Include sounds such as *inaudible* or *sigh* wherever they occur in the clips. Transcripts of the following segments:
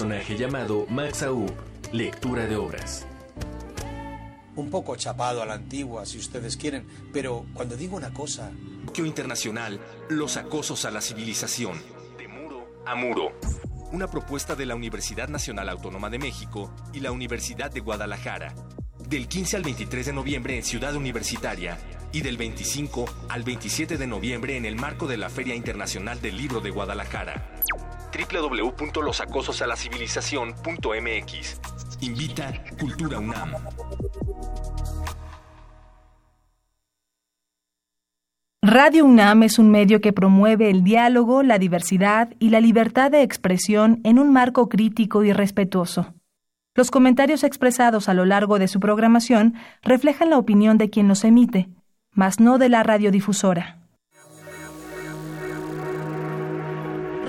personaje llamado Max Aub, lectura de obras. Un poco chapado a la antigua, si ustedes quieren, pero cuando digo una cosa... Internacional, los acosos a la civilización. De muro a muro. Una propuesta de la Universidad Nacional Autónoma de México y la Universidad de Guadalajara. Del 15 al 23 de noviembre en Ciudad Universitaria y del 25 al 27 de noviembre en el marco de la Feria Internacional del Libro de Guadalajara www.losacososalascivilizacion.mx. Invita Cultura UNAM. Radio UNAM es un medio que promueve el diálogo, la diversidad y la libertad de expresión en un marco crítico y respetuoso. Los comentarios expresados a lo largo de su programación reflejan la opinión de quien los emite, mas no de la radiodifusora.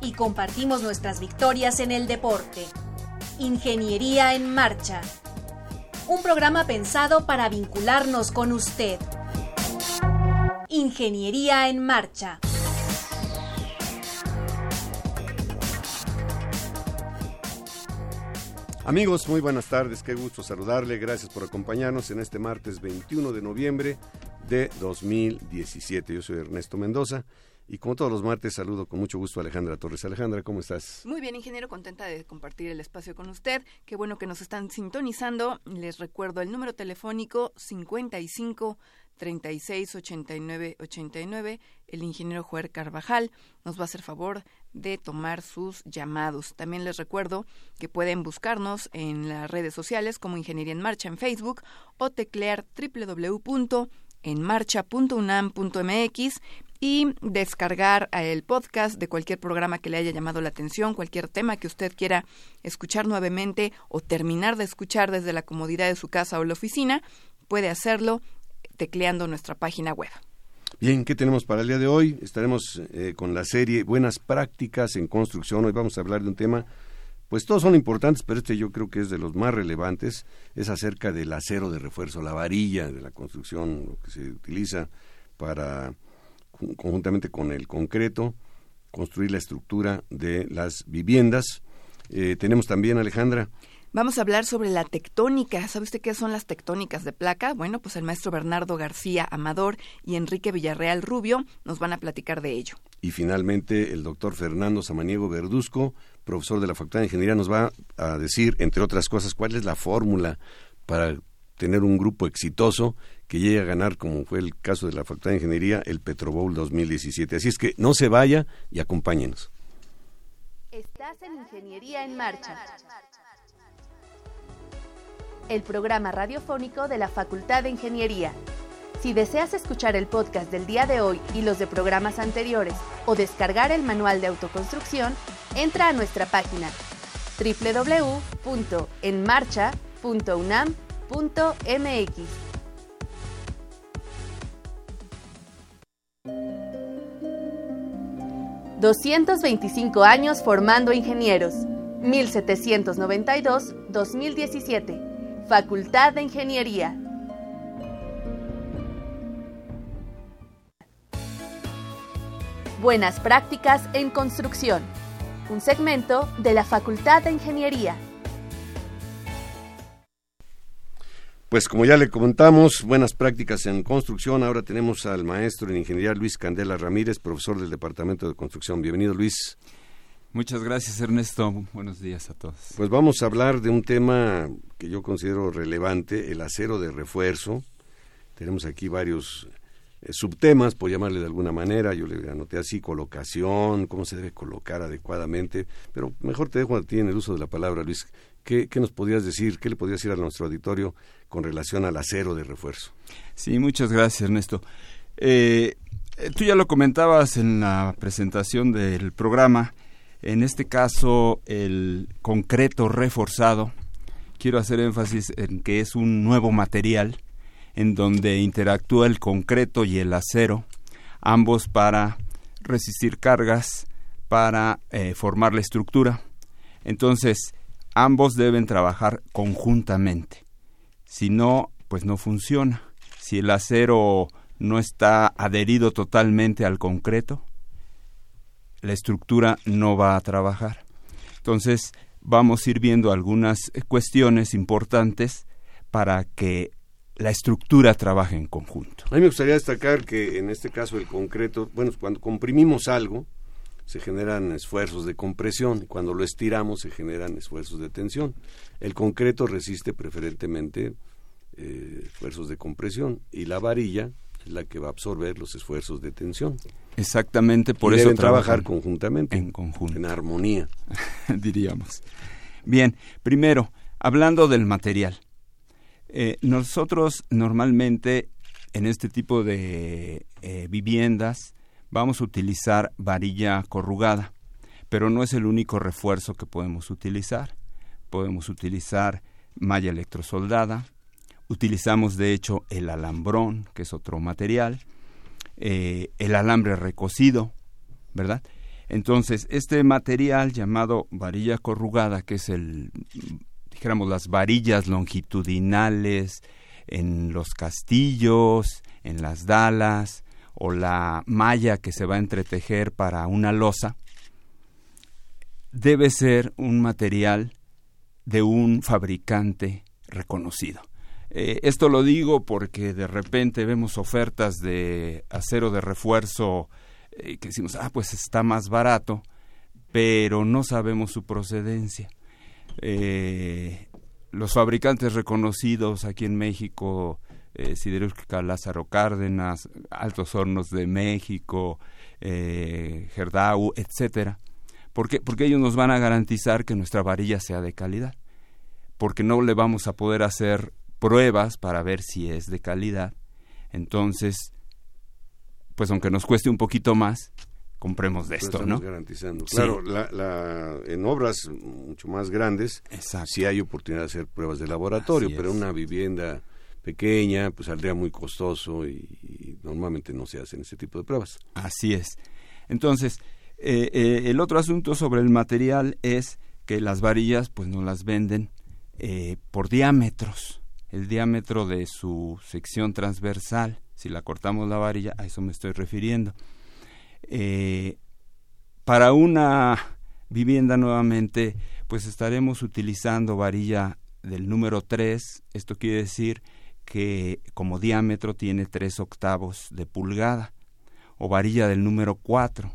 y compartimos nuestras victorias en el deporte. Ingeniería en Marcha. Un programa pensado para vincularnos con usted. Ingeniería en Marcha. Amigos, muy buenas tardes, qué gusto saludarle, gracias por acompañarnos en este martes 21 de noviembre de 2017. Yo soy Ernesto Mendoza y como todos los martes, saludo con mucho gusto a Alejandra Torres. Alejandra, ¿cómo estás? Muy bien, ingeniero, contenta de compartir el espacio con usted. Qué bueno que nos están sintonizando. Les recuerdo el número telefónico 55 36 89 89. El ingeniero Juer Carvajal nos va a hacer favor de tomar sus llamados. También les recuerdo que pueden buscarnos en las redes sociales como Ingeniería en Marcha en Facebook o teclear www.enmarcha.unam.mx y descargar el podcast de cualquier programa que le haya llamado la atención, cualquier tema que usted quiera escuchar nuevamente o terminar de escuchar desde la comodidad de su casa o la oficina, puede hacerlo tecleando nuestra página web. Bien, ¿qué tenemos para el día de hoy? Estaremos eh, con la serie Buenas Prácticas en Construcción. Hoy vamos a hablar de un tema, pues todos son importantes, pero este yo creo que es de los más relevantes. Es acerca del acero de refuerzo, la varilla de la construcción, lo que se utiliza para conjuntamente con el concreto, construir la estructura de las viviendas. Eh, tenemos también, Alejandra. Vamos a hablar sobre la tectónica. ¿Sabe usted qué son las tectónicas de placa? Bueno, pues el maestro Bernardo García Amador y Enrique Villarreal Rubio nos van a platicar de ello. Y finalmente el doctor Fernando Samaniego Verduzco, profesor de la Facultad de Ingeniería, nos va a decir, entre otras cosas, cuál es la fórmula para tener un grupo exitoso que llegue a ganar, como fue el caso de la Facultad de Ingeniería, el Petro Bowl 2017. Así es que no se vaya y acompáñenos. Estás en Ingeniería en Marcha. El programa radiofónico de la Facultad de Ingeniería. Si deseas escuchar el podcast del día de hoy y los de programas anteriores o descargar el manual de autoconstrucción, entra a nuestra página www.enmarcha.unam.mx. 225 años formando ingenieros. 1792-2017. Facultad de Ingeniería. Buenas prácticas en construcción. Un segmento de la Facultad de Ingeniería. Pues como ya le comentamos, buenas prácticas en construcción. Ahora tenemos al maestro en ingeniería Luis Candela Ramírez, profesor del Departamento de Construcción. Bienvenido, Luis. Muchas gracias, Ernesto. Buenos días a todos. Pues vamos a hablar de un tema que yo considero relevante, el acero de refuerzo. Tenemos aquí varios subtemas, por llamarle de alguna manera. Yo le anoté así, colocación, cómo se debe colocar adecuadamente. Pero mejor te dejo a ti en el uso de la palabra, Luis. ¿Qué, qué nos podrías decir? ¿Qué le podrías decir a nuestro auditorio con relación al acero de refuerzo. Sí, muchas gracias, Ernesto. Eh, eh, tú ya lo comentabas en la presentación del programa. En este caso, el concreto reforzado quiero hacer énfasis en que es un nuevo material en donde interactúa el concreto y el acero, ambos para resistir cargas, para eh, formar la estructura. Entonces, ambos deben trabajar conjuntamente. Si no, pues no funciona. Si el acero no está adherido totalmente al concreto, la estructura no va a trabajar. Entonces, vamos a ir viendo algunas cuestiones importantes para que la estructura trabaje en conjunto. A mí me gustaría destacar que en este caso el concreto, bueno, cuando comprimimos algo, se generan esfuerzos de compresión, cuando lo estiramos se generan esfuerzos de tensión. El concreto resiste preferentemente eh, esfuerzos de compresión y la varilla es la que va a absorber los esfuerzos de tensión. Exactamente, por y eso deben trabajar conjuntamente, en conjunto, en armonía, *laughs* diríamos. Bien, primero, hablando del material. Eh, nosotros normalmente en este tipo de eh, viviendas vamos a utilizar varilla corrugada, pero no es el único refuerzo que podemos utilizar. Podemos utilizar malla electrosoldada, utilizamos de hecho el alambrón, que es otro material, eh, el alambre recocido, ¿verdad? Entonces, este material llamado varilla corrugada, que es el, dijéramos, las varillas longitudinales en los castillos, en las dalas, o la malla que se va a entretejer para una losa, debe ser un material de un fabricante reconocido. Eh, esto lo digo porque de repente vemos ofertas de acero de refuerzo eh, que decimos, ah, pues está más barato, pero no sabemos su procedencia. Eh, los fabricantes reconocidos aquí en México, eh, Siderúrgica Lázaro Cárdenas, Altos Hornos de México, eh, Gerdau, etcétera. Porque ellos nos van a garantizar que nuestra varilla sea de calidad. Porque no le vamos a poder hacer pruebas para ver si es de calidad. Entonces, pues aunque nos cueste un poquito más, compremos de esto, ¿no? garantizando. Claro, la, en obras mucho más grandes, sí hay oportunidad de hacer pruebas de laboratorio, pero una vivienda pequeña, pues saldría muy costoso y, normalmente no se hacen ese tipo de pruebas. Así es. Entonces, eh, eh, el otro asunto sobre el material es que las varillas, pues no las venden eh, por diámetros el diámetro de su sección transversal. Si la cortamos la varilla, a eso me estoy refiriendo. Eh, para una vivienda nuevamente, pues estaremos utilizando varilla del número 3. Esto quiere decir que como diámetro tiene 3 octavos de pulgada. O varilla del número 4.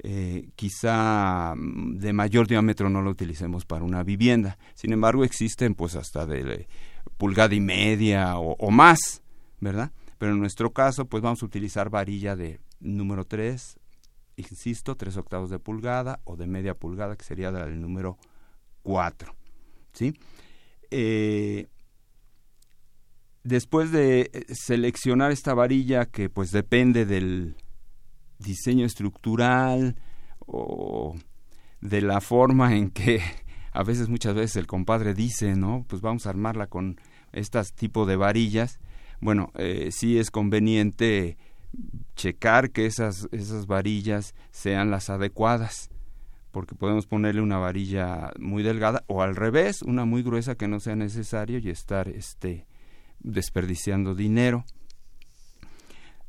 Eh, quizá mm, de mayor diámetro no lo utilicemos para una vivienda. Sin embargo, existen pues hasta de pulgada y media o, más, ¿verdad? Pero en nuestro caso, pues vamos a utilizar varilla de número 3, insisto, 3 octavos de pulgada o de media pulgada, que sería del número 4, ¿sí? Eh, después de eh, seleccionar esta varilla que pues depende del diseño estructural o de la forma en que a veces muchas veces el compadre dice, ¿no? Pues vamos a armarla con estas tipo de varillas. Bueno, eh, sí es conveniente checar que esas, esas varillas sean las adecuadas, porque podemos ponerle una varilla muy delgada o al revés, una muy gruesa que no sea necesario y estar este, desperdiciando dinero.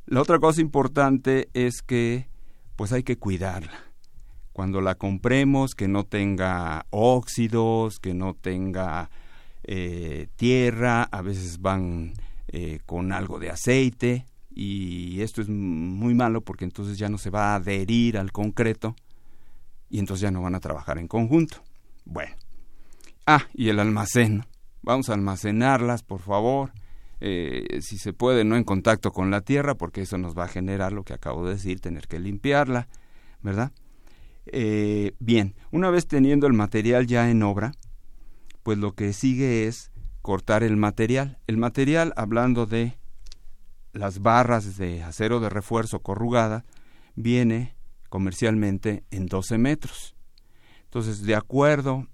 La otra cosa importante es que pues hay que cuidarla cuando la compremos que no tenga óxidos, que no tenga eh, tierra, a veces van eh, con algo de aceite y esto es muy malo porque entonces ya no se va a adherir al concreto y entonces ya no van a trabajar en conjunto. Bueno. Ah, y el almacén. Vamos a almacenarlas, por favor. Eh, si se puede, no en contacto con la tierra, porque eso nos va a generar lo que acabo de decir, tener que limpiarla, ¿verdad? Eh, bien, una vez teniendo el material ya en obra, pues lo que sigue es cortar el material. El material, hablando de las barras de acero de refuerzo corrugada, viene comercialmente en 12 metros. Entonces, de acuerdo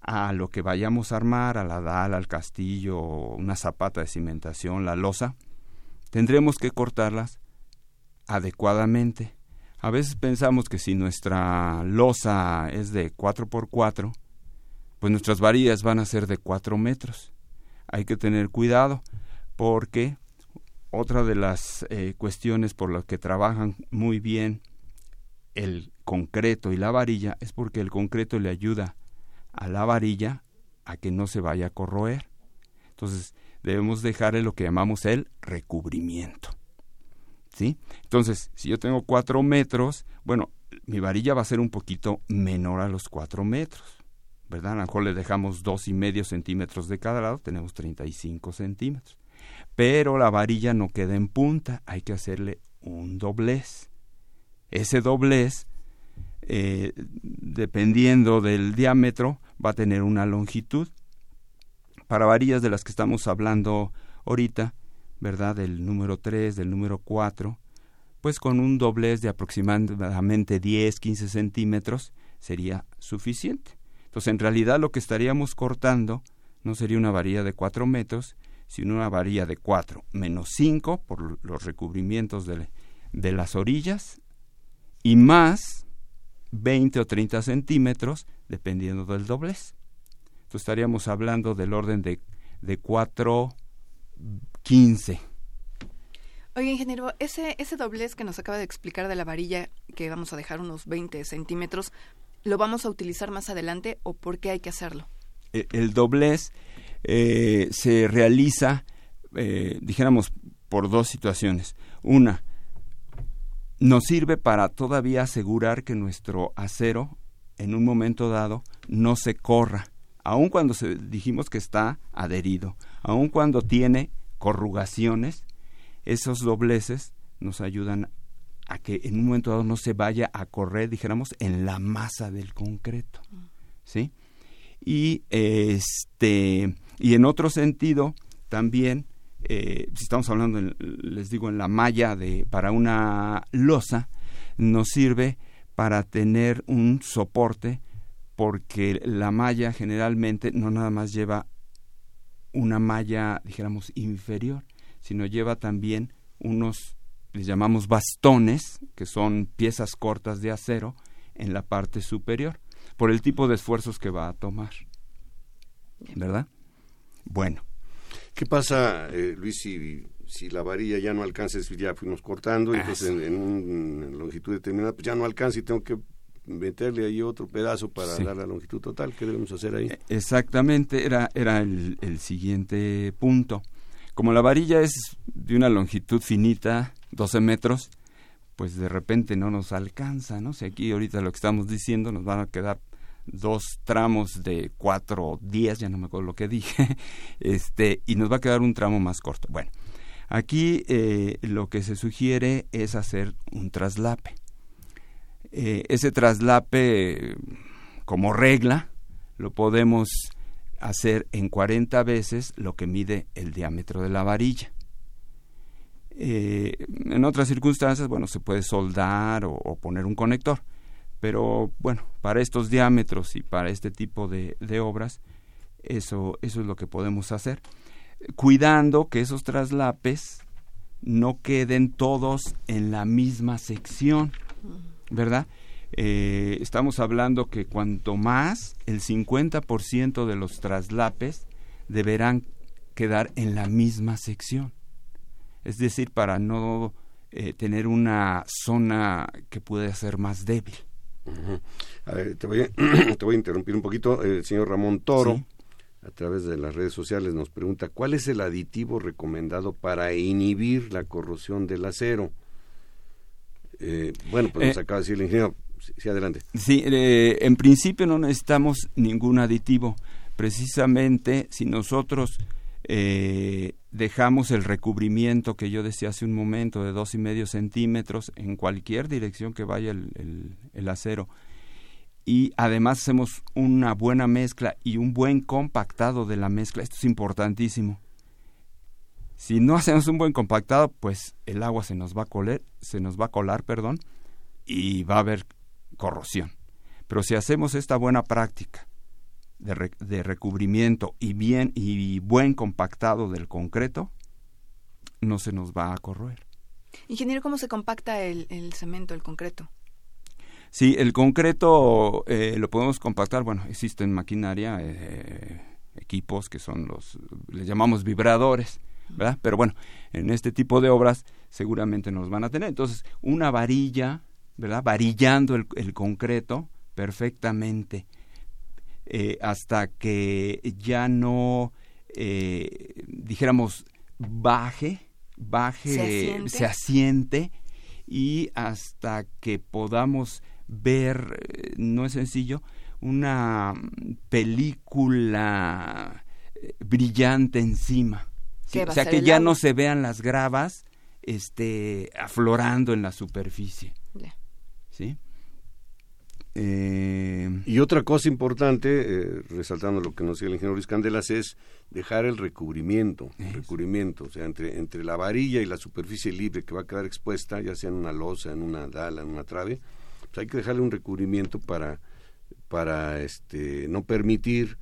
a lo que vayamos a armar, a la dala, al castillo, una zapata de cimentación, la losa, tendremos que cortarlas adecuadamente. A veces pensamos que si nuestra losa es de 4x4, pues nuestras varillas van a ser de 4 metros. Hay que tener cuidado porque otra de las eh, cuestiones por las que trabajan muy bien el concreto y la varilla es porque el concreto le ayuda a la varilla a que no se vaya a corroer. Entonces debemos dejarle lo que llamamos el recubrimiento. ¿Sí? Entonces, si yo tengo cuatro metros, bueno, mi varilla va a ser un poquito menor a los cuatro metros, ¿verdad? A lo mejor le dejamos dos y medio centímetros de cada lado, tenemos 35 centímetros. Pero la varilla no queda en punta, hay que hacerle un doblez. Ese doblez, eh, dependiendo del diámetro, va a tener una longitud. Para varillas de las que estamos hablando ahorita, ¿verdad? Del número 3, del número 4, pues con un doblez de aproximadamente 10, 15 centímetros sería suficiente. Entonces, en realidad lo que estaríamos cortando no sería una varilla de 4 metros, sino una varilla de 4 menos 5 por los recubrimientos de, de las orillas y más 20 o 30 centímetros dependiendo del doblez. Entonces estaríamos hablando del orden de, de 4, 15. Oye, ingeniero, ese, ese doblez que nos acaba de explicar de la varilla, que vamos a dejar unos 20 centímetros, ¿lo vamos a utilizar más adelante o por qué hay que hacerlo? E, el, doblez eh, se realiza, eh, dijéramos, por dos situaciones. Una, nos sirve para todavía asegurar que nuestro acero en un momento dado no se corra, aun cuando se, dijimos que está adherido, aun cuando tiene corrugaciones, esos dobleces nos ayudan a que en un momento dado no se vaya a correr, dijéramos, en la masa del concreto, ¿sí? Y este y en otro sentido también, eh, si estamos hablando, les digo, en la malla de para una losa, nos sirve para tener un soporte porque la malla generalmente no nada más lleva una malla, dijéramos, inferior, sino lleva también unos, les llamamos bastones, que son piezas cortas de acero en la parte superior, por el tipo de esfuerzos que va a tomar. ¿Verdad? Bueno. ¿Qué pasa, eh, Luis, si si la varilla ya no alcanza, ya fuimos cortando, ah, entonces en, una longitud determinada, pues ya no alcanza y tengo que meterle ahí otro pedazo para dar la longitud total. ¿Qué debemos hacer ahí? E, exactamente, era, era el, el siguiente punto. Como la varilla es de una longitud finita, 12 metros, pues de repente no nos alcanza, ¿no? Si aquí ahorita lo que estamos diciendo nos van a quedar dos tramos de cuatro días, ya no me acuerdo lo que dije, *laughs* este, y nos va a quedar un tramo más corto. Bueno, Aquí eh, lo que se sugiere es hacer un traslape. Eh, ese traslape, como regla, lo podemos hacer en 40 veces lo que mide el diámetro de la varilla. Eh, en otras circunstancias, bueno, se puede soldar o, poner un conector, pero bueno, para estos diámetros y para este tipo de, obras, eso, eso es lo que podemos hacer cuidando que esos traslapes no queden todos en la misma sección, ¿verdad? Eh, estamos hablando que cuanto más, el 50% de los traslapes deberán quedar en la misma sección. Es decir, para no eh, tener una zona que pueda ser más débil. A ver, te, voy a, *clears throat* te voy a interrumpir un poquito. El señor Ramón Toro a través de las redes sociales nos pregunta cuál es el aditivo recomendado para inhibir la corrosión del acero. Eh, bueno, pues nos eh, acaba de decir el ingeniero. Sí, adelante. Sí, eh, en principio no necesitamos ningún aditivo. Precisamente si nosotros dejamos el recubrimiento que yo decía hace un momento de dos y medio centímetros en cualquier dirección que vaya el acero y además hacemos una buena mezcla y un buen compactado de la mezcla. Esto es importantísimo. Si no hacemos un buen compactado, pues el agua se nos va a colar, se nos va a colar, perdón, y va a haber corrosión. Pero si hacemos esta buena práctica de, recubrimiento y bien y buen compactado del concreto, no se nos va a corroer. Ingeniero, ¿cómo se compacta el, cemento, el concreto? Sí, el concreto eh, lo podemos compactar, bueno, existen maquinaria, eh, equipos que son los, le llamamos vibradores, ¿verdad? Pero bueno, en este tipo de obras seguramente nos van a tener. Entonces, una varilla, ¿verdad? Varillando el concreto perfectamente eh, hasta que ya no, eh, dijéramos, baje, baje, se asiente. y hasta que podamos ver, eh, no es sencillo, una película brillante encima. O sea, que ya no se vean las gravas este, aflorando en la superficie. ¿Sí? Eh, y otra cosa importante, eh, resaltando lo que nos decía el ingeniero Luis Candelas, es dejar el recubrimiento, recubrimiento, o sea, entre, entre la varilla y la superficie libre que va a quedar expuesta, ya sea en una losa, en una dala, en una trave, pues hay que dejarle un recubrimiento para, para este, no permitir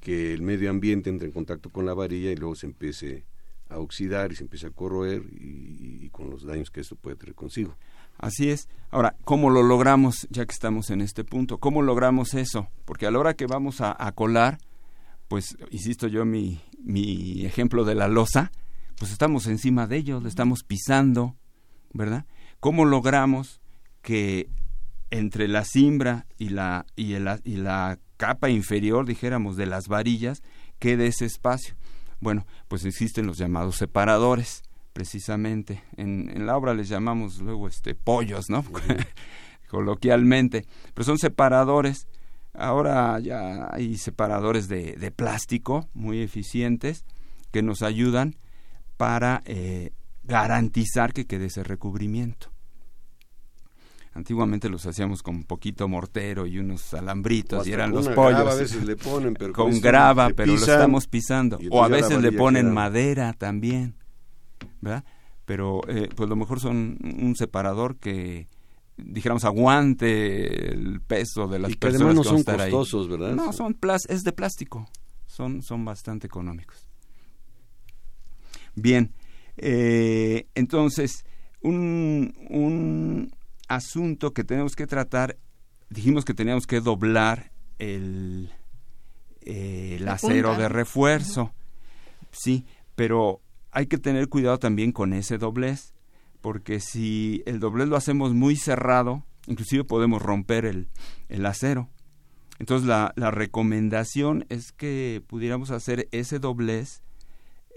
que el medio ambiente entre en contacto con la varilla y luego se empiece a oxidar y se empiece a corroer y con los daños que esto puede tener consigo. Así es. Ahora, ¿cómo lo logramos, ya que estamos en este punto? ¿Cómo logramos eso? Porque a la hora que vamos a, colar, pues, insisto yo, mi, mi ejemplo de la losa, pues estamos encima de ellos, le estamos pisando, ¿verdad? ¿Cómo logramos que entre la cimbra y la, y, y la capa inferior, dijéramos, de las varillas, quede ese espacio? Bueno, pues existen los llamados separadores precisamente. En, en la obra les llamamos luego este pollos, ¿no? *laughs* Coloquialmente. Pero son separadores. Ahora ya hay separadores de, de plástico muy eficientes que nos ayudan para eh, garantizar que quede ese recubrimiento. Antiguamente los hacíamos con poquito mortero y unos alambritos y eran los pollos. a veces le ponen, pero con grava, pero lo estamos pisando. O a veces le ponen madera también. ¿Verdad? Pero eh, pues lo mejor son un separador que dijéramos aguante el peso de las y que personas no son costosos, ¿verdad? No, son es de plástico. Son son bastante económicos. Bien, eh, entonces un, un asunto que tenemos que tratar, dijimos que teníamos que doblar el, el acero de refuerzo, sí, pero hay que tener cuidado también con ese doblez, porque si el doblez lo hacemos muy cerrado, inclusive podemos romper el, el acero. Entonces la, la, recomendación es que pudiéramos hacer ese doblez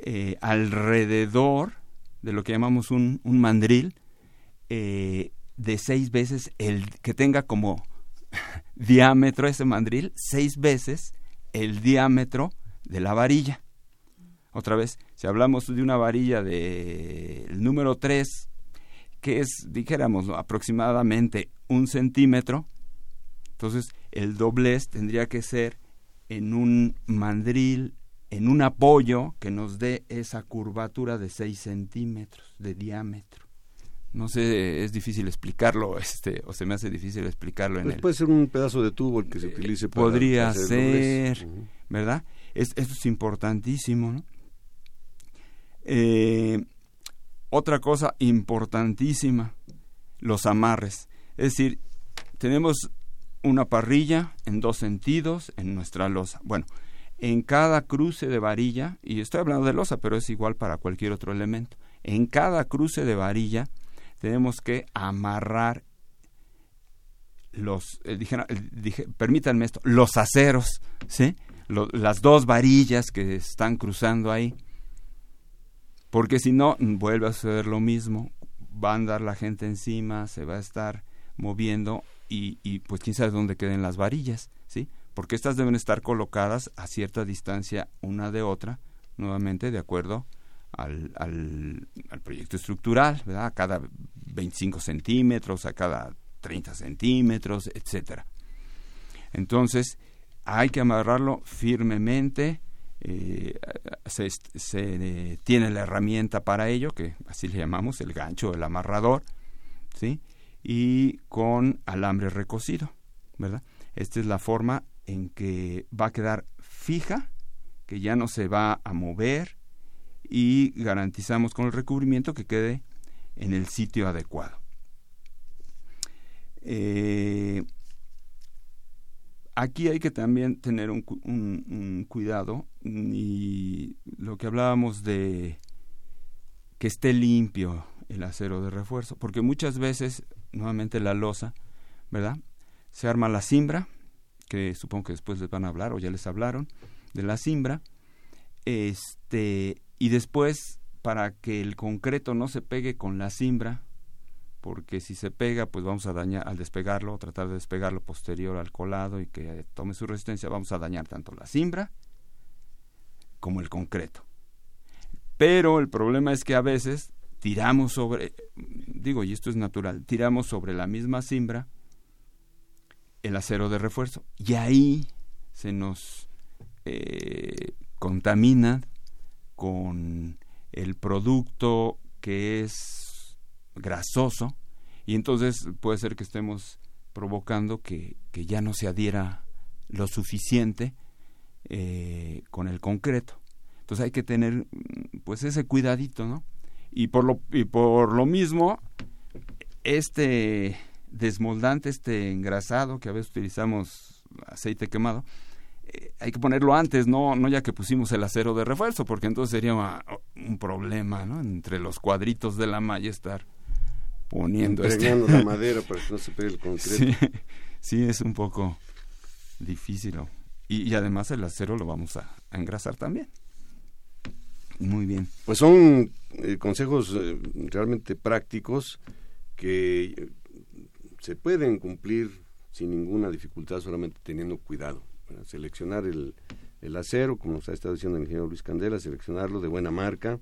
eh, alrededor de lo que llamamos un, un mandril eh, de seis veces el que tenga como *laughs* diámetro ese mandril seis veces el diámetro de la varilla. Otra vez, si hablamos de una varilla del número 3, que es, dijéramos, aproximadamente un centímetro, entonces el doblez tendría que ser en un mandril, en un apoyo que nos dé esa curvatura de 6 centímetros de diámetro. No sé, es difícil explicarlo, este, o se me hace difícil explicarlo en pues el... Puede ser un pedazo de tubo el que se utilice para Podría ser, ¿verdad? Es, esto es importantísimo, ¿no? Eh, otra cosa importantísima, los amarres. Es decir, tenemos una parrilla en dos sentidos en nuestra losa. Bueno, en cada cruce de varilla, y estoy hablando de losa, pero es igual para cualquier otro elemento, en cada cruce de varilla tenemos que amarrar los, eh, dije, permítanme esto, los aceros, ¿sí? las dos varillas que están cruzando ahí porque si no, vuelve a suceder lo mismo, va a andar la gente encima, se va a estar moviendo y, y pues quién sabe dónde queden las varillas, ¿sí? Porque estas deben estar colocadas a cierta distancia una de otra, nuevamente de acuerdo al, al, al proyecto estructural, ¿verdad? A cada 25 centímetros, a cada 30 centímetros, etcétera. Entonces, hay que amarrarlo firmemente, eh, se, se tiene la herramienta para ello, que así le llamamos el gancho, el amarrador, ¿sí? y con alambre recocido, ¿verdad? Esta es la forma en que va a quedar fija, que ya no se va a mover y garantizamos con el recubrimiento que quede en el sitio adecuado. Eh, aquí hay que también tener un, un, cuidado y lo que hablábamos de que esté limpio el acero de refuerzo, porque muchas veces, nuevamente la losa, ¿verdad? Se arma la cimbra, que supongo que después les van a hablar o ya les hablaron de la cimbra, este, y después para que el concreto no se pegue con la cimbra, porque si se pega, pues vamos a dañar al despegarlo, tratar de despegarlo posterior al colado y que tome su resistencia, vamos a dañar tanto la cimbra como el concreto. Pero el problema es que a veces tiramos sobre, digo, y esto es natural, tiramos sobre la misma cimbra el acero de refuerzo y ahí se nos eh, contamina con el producto que es grasoso y entonces puede ser que estemos provocando que, que ya no se adhiera lo suficiente eh, con el concreto. Entonces hay que tener pues ese cuidadito, ¿no? Y por lo, y por lo mismo, este desmoldante, este engrasado, que a veces utilizamos aceite quemado, eh, hay que ponerlo antes, no, no ya que pusimos el acero de refuerzo, porque entonces sería un problema, ¿no? Entre los cuadritos de la malla estar poniendo este... la *laughs* madera para que no se pegue el concreto. Sí, es un poco difícil. Y, además el acero lo vamos a, engrasar también. Muy bien. Pues son eh, consejos eh, realmente prácticos que se pueden cumplir sin ninguna dificultad, solamente teniendo cuidado. Seleccionar el, el, acero, como nos ha estado diciendo el ingeniero Luis Candela, seleccionarlo de buena marca,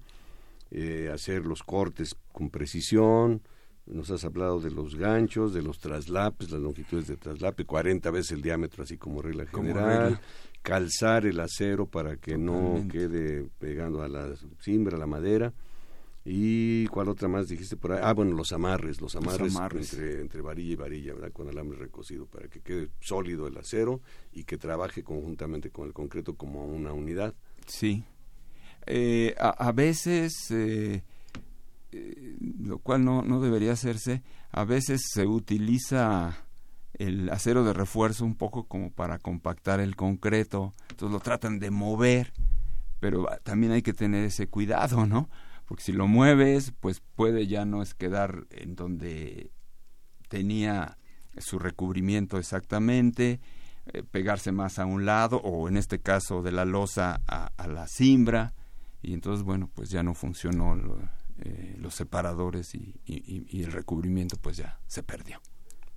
eh, hacer los cortes con precisión. Nos has hablado de los ganchos, de los traslapes, las longitudes de traslape, 40 veces el diámetro, así como regla general. Calzar el acero para que no quede pegando a la cimbra, a la madera ¿Y cuál otra más dijiste por ahí? Ah, bueno, los amarres, los amarres, Entre, entre varilla y varilla, ¿verdad? Con alambre recocido para que quede sólido el acero y que trabaje conjuntamente con el concreto como una unidad. Sí. Eh, a, veces, eh, eh, lo cual no, no debería hacerse, a veces se utiliza el acero de refuerzo un poco como para compactar el concreto, entonces lo tratan de mover, pero también hay que tener ese cuidado, ¿no? porque si lo mueves, pues puede ya no es quedar en donde tenía su recubrimiento exactamente, eh, pegarse más a un lado o en este caso de la losa a, la cimbra y entonces bueno pues ya no funcionó eh, los separadores y, y, el recubrimiento pues ya se perdió.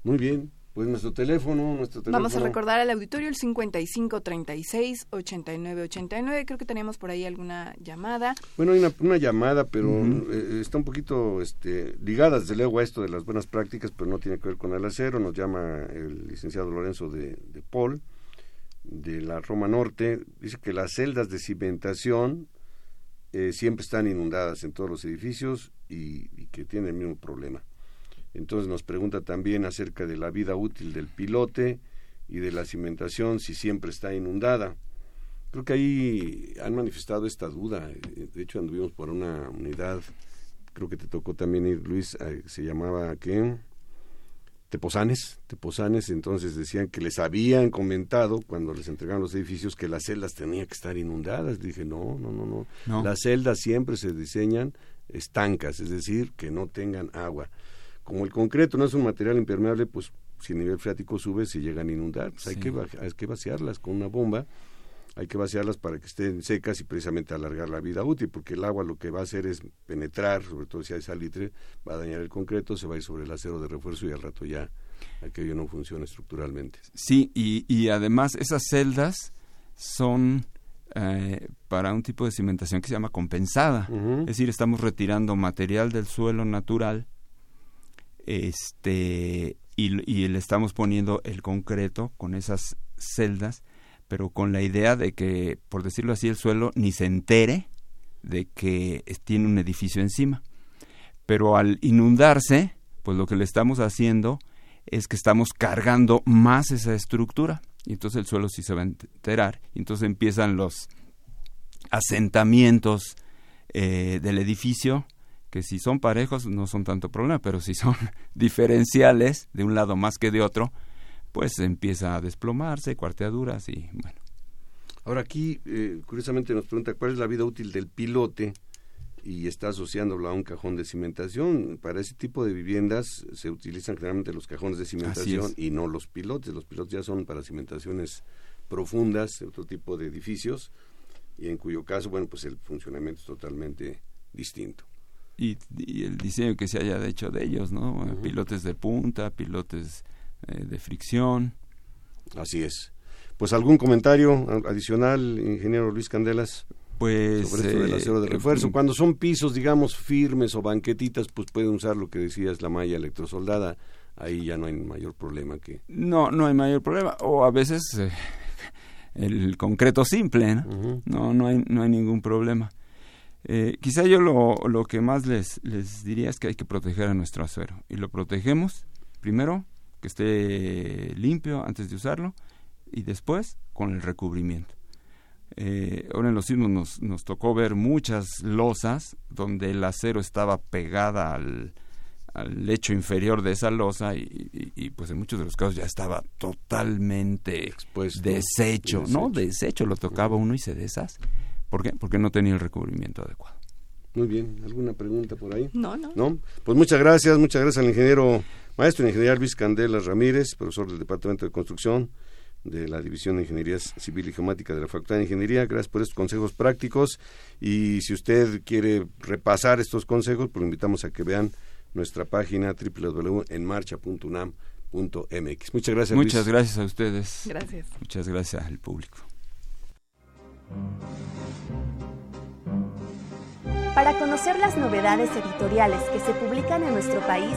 Muy bien, pues nuestro teléfono, nuestro teléfono. Vamos a recordar al auditorio el 5536-8989. Creo que tenemos por ahí alguna llamada. Bueno, hay una, llamada, pero eh, está un poquito este, ligada, desde luego, a esto de las buenas prácticas, pero no tiene que ver con el acero. Nos llama el licenciado Lorenzo de, de Paul, de la Roma Norte. Dice que las celdas de cimentación eh, siempre están inundadas en todos los edificios y, que tienen el mismo problema. Entonces nos pregunta también acerca de la vida útil del pilote y de la cimentación, si siempre está inundada. Creo que ahí han manifestado esta duda. De hecho, anduvimos por una unidad, creo que te tocó también ir, Luis, eh, se llamaba, ¿qué? Teposanes, Teposanes, entonces decían que les habían comentado cuando les entregaron los edificios que las celdas tenían que estar inundadas. Dije, no, no, no, no. Las celdas siempre se diseñan estancas, es decir, que no tengan agua como el concreto no es un material impermeable, pues si el nivel freático sube se llegan a inundar. Pues hay, que, hay que vaciarlas con una bomba, hay que vaciarlas para que estén secas y precisamente alargar la vida útil, porque el agua lo que va a hacer es penetrar, sobre todo si hay salitre, va a dañar el concreto, se va a ir sobre el acero de refuerzo y al rato ya aquello no funciona estructuralmente. Sí, y, y además esas celdas son eh, para un tipo de cimentación que se llama compensada. Es decir, estamos retirando material del suelo natural este y, le estamos poniendo el concreto con esas celdas, pero con la idea de que, por decirlo así, el suelo ni se entere de que tiene un edificio encima. Pero al inundarse, pues lo que le estamos haciendo es que estamos cargando más esa estructura y entonces el suelo sí se va a enterar, y entonces empiezan los asentamientos eh, del edificio, que si son parejos no son tanto problema, pero si son *laughs* diferenciales, de un lado más que de otro, pues empieza a desplomarse, cuarteaduras y bueno. Ahora aquí, eh, curiosamente nos pregunta cuál es la vida útil del pilote y está asociándolo a un cajón de cimentación. Para ese tipo de viviendas se utilizan generalmente los cajones de cimentación y no los pilotes. Los pilotes ya son para cimentaciones profundas, otro tipo de edificios, y en cuyo caso, bueno, pues el funcionamiento es totalmente distinto. Y, el diseño que se haya hecho de ellos, ¿no? Pilotes de punta, pilotes eh, de fricción. Así es. Pues algún comentario adicional, ingeniero Luis Candelas. Pues sobre esto del acero de eh, refuerzo. Cuando son pisos, digamos, firmes o banquetitas, pues pueden usar lo que decías, la malla electrosoldada. Ahí ya no hay mayor problema que. No, no hay mayor problema. O a veces eh, *laughs* el concreto simple, ¿no? No, no hay, no hay ningún problema. Eh, quizá yo lo, lo que más les, les diría es que hay que proteger a nuestro acero. Y lo protegemos, primero, que esté limpio antes de usarlo, y después con el recubrimiento. Eh, ahora en los sismos nos, nos tocó ver muchas losas donde el acero estaba pegada al, al lecho inferior de esa losa y, pues en muchos de los casos ya estaba totalmente Expuesto, deshecho, ¿no? Deshecho, lo tocaba uno y se deshace. ¿Por qué? Porque no tenía el recubrimiento adecuado. Muy bien, ¿alguna pregunta por ahí? No, no. ¿No? Pues muchas gracias, muchas gracias al ingeniero, maestro ingeniero Luis Candela Ramírez, profesor del Departamento de Construcción de la División de Ingeniería Civil y Geomática de la Facultad de Ingeniería. Gracias por estos consejos prácticos y si usted quiere repasar estos consejos, pues lo invitamos a que vean nuestra página www.enmarcha.unam.mx. Muchas gracias. Muchas gracias a ustedes. Gracias. Muchas gracias al público. Para conocer las novedades editoriales que se publican en nuestro país,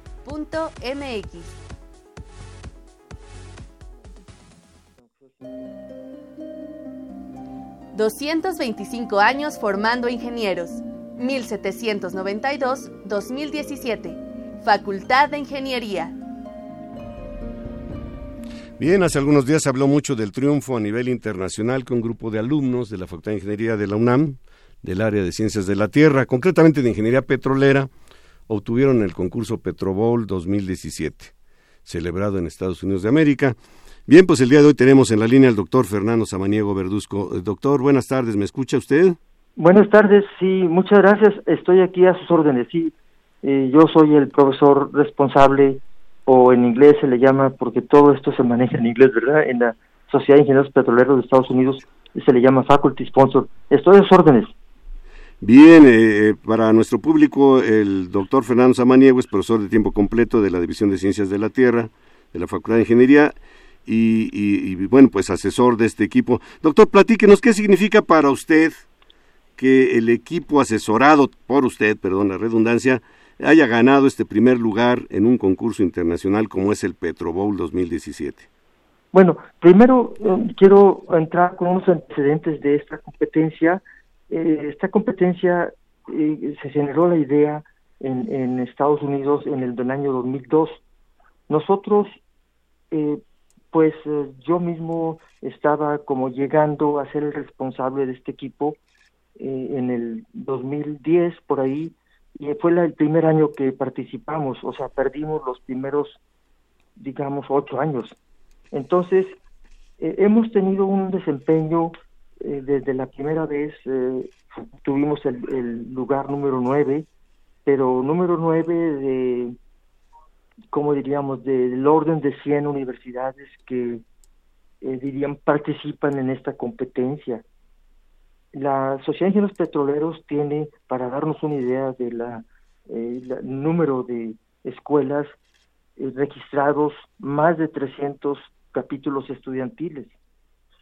...225 años formando ingenieros... ...1792-2017... ...Facultad de Ingeniería... Bien, hace algunos días se habló mucho del triunfo a nivel internacional que un grupo de alumnos de la Facultad de Ingeniería de la UNAM del área de ciencias de la tierra, concretamente de ingeniería petrolera, obtuvieron el concurso Petrobowl 2017, celebrado en Estados Unidos de América. Bien, pues el día de hoy tenemos en la línea al doctor Fernando Samaniego Verduzco. Eh, doctor, buenas tardes, ¿me escucha usted? Buenas tardes, sí, muchas gracias. Estoy aquí a sus órdenes, sí. Eh, yo soy el profesor responsable, o en inglés se le llama, porque todo esto se maneja en inglés, ¿verdad? En la Sociedad de Ingenieros Petroleros de Estados Unidos se le llama Faculty Sponsor. Estoy a sus órdenes. Bien, eh, eh, para nuestro público, el doctor Fernando Samaniego es profesor de tiempo completo de la División de Ciencias de la Tierra de la Facultad de Ingeniería y, bueno, pues asesor de este equipo. Doctor, platíquenos qué significa para usted que el equipo asesorado por usted, perdón la redundancia, haya ganado este primer lugar en un concurso internacional como es el Petro Bowl 2017. Bueno, primero eh, quiero entrar con unos antecedentes de esta competencia eh, esta competencia eh, se generó la idea en, Estados Unidos en el del año 2002. Nosotros eh, pues eh, yo mismo estaba como llegando a ser el responsable de este equipo eh, en el 2010 por ahí y fue el primer año que participamos, o sea, perdimos los primeros, digamos, ocho años. Entonces, hemos tenido un desempeño desde la primera vez, tuvimos el, lugar número nueve, pero número nueve de como diríamos, del orden de 100 universidades que, eh, dirían, participan en esta competencia. La Sociedad de Ingenieros Petroleros tiene, para darnos una idea de la, eh, número de escuelas eh, registrados, más de 300 capítulos estudiantiles.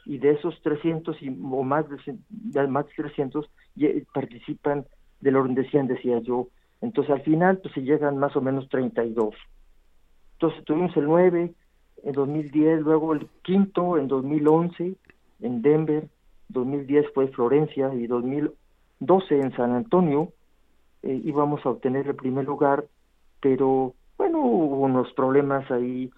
Y de esos 300 y, o más de, más de 300 participan del orden de 100, decía yo. Entonces al final pues se llegan más o menos 32. Entonces tuvimos el 9 en 2010, luego el quinto en 2011 en Denver, 2010 fue Florencia y 2012 en San Antonio eh, íbamos a obtener el primer lugar, pero bueno, hubo unos problemas ahí,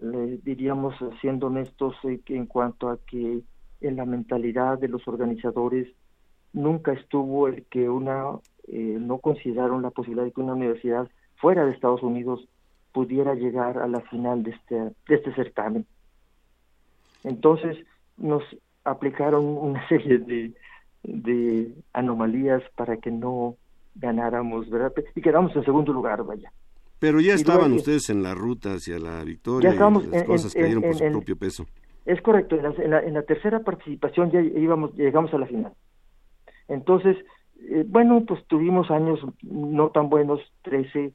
diríamos, siendo honestos, eh, en cuanto a que en la mentalidad de los organizadores nunca estuvo el que una, eh, no consideraron la posibilidad de que una universidad fuera de Estados Unidos pudiera llegar a la final de este, de este certamen. Entonces nos aplicaron una *laughs* serie de, de anomalías para que no ganáramos, ¿verdad? Y quedamos en segundo lugar, vaya. Pero ya estaban ustedes en la ruta hacia la victoria ya y las cosas cayeron por su propio peso. Es correcto, en la, en la, tercera participación ya íbamos, llegamos a la final. Entonces, eh, bueno, pues tuvimos años no tan buenos, 13,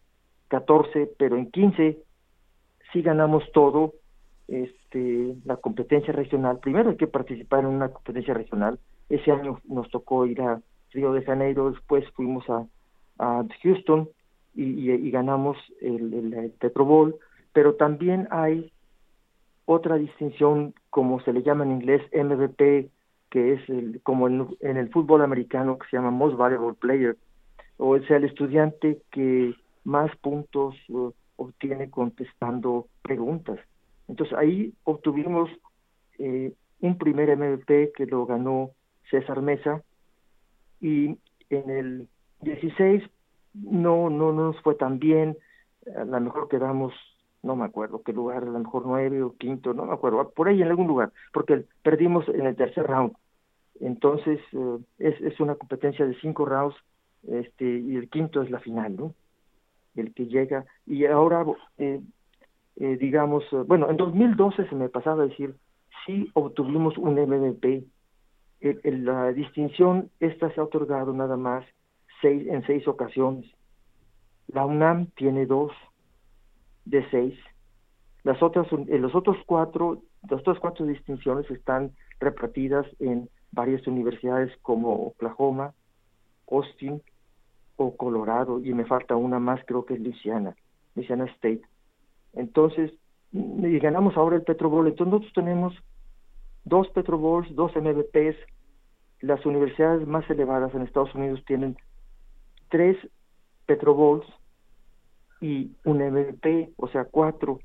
14, pero en 15 sí ganamos todo, este, la competencia regional. Primero hay que participar en una competencia regional. Ese año nos tocó ir a Río de Janeiro, después fuimos a, a Houston y, y, ganamos el, el, Petro Bowl, pero también hay otra distinción, como se le llama en inglés, MVP, que es el, como en, el fútbol americano, que se llama Most Valuable Player, o sea, el estudiante que más puntos uh, obtiene contestando preguntas. Entonces ahí obtuvimos eh, un primer MVP que lo ganó César Mesa y en el 16 no, no, nos fue tan bien, a lo mejor quedamos, no me acuerdo qué lugar, a lo mejor nueve o quinto, no me acuerdo, por ahí en algún lugar, porque perdimos en el tercer round. Entonces uh, es, es una competencia de cinco rounds este, y el quinto es la final, ¿no? el que llega. Y ahora, eh, eh, digamos, eh, bueno, en 2012 se me pasaba a decir, sí obtuvimos un MVP. la distinción, esta se ha otorgado nada más seis, en seis ocasiones. La UNAM tiene dos de seis. Las otras, los otros cuatro, las otras cuatro distinciones están repartidas en varias universidades como Oklahoma, Austin, o Colorado y me falta una más, creo que es Louisiana, Louisiana State. Entonces, y ganamos ahora el Petro Bowl. Entonces nosotros tenemos dos Petro Bowls, dos MVPs. Las universidades más elevadas en Estados Unidos tienen tres Petro Bowls y un MVP, o sea, cuatro.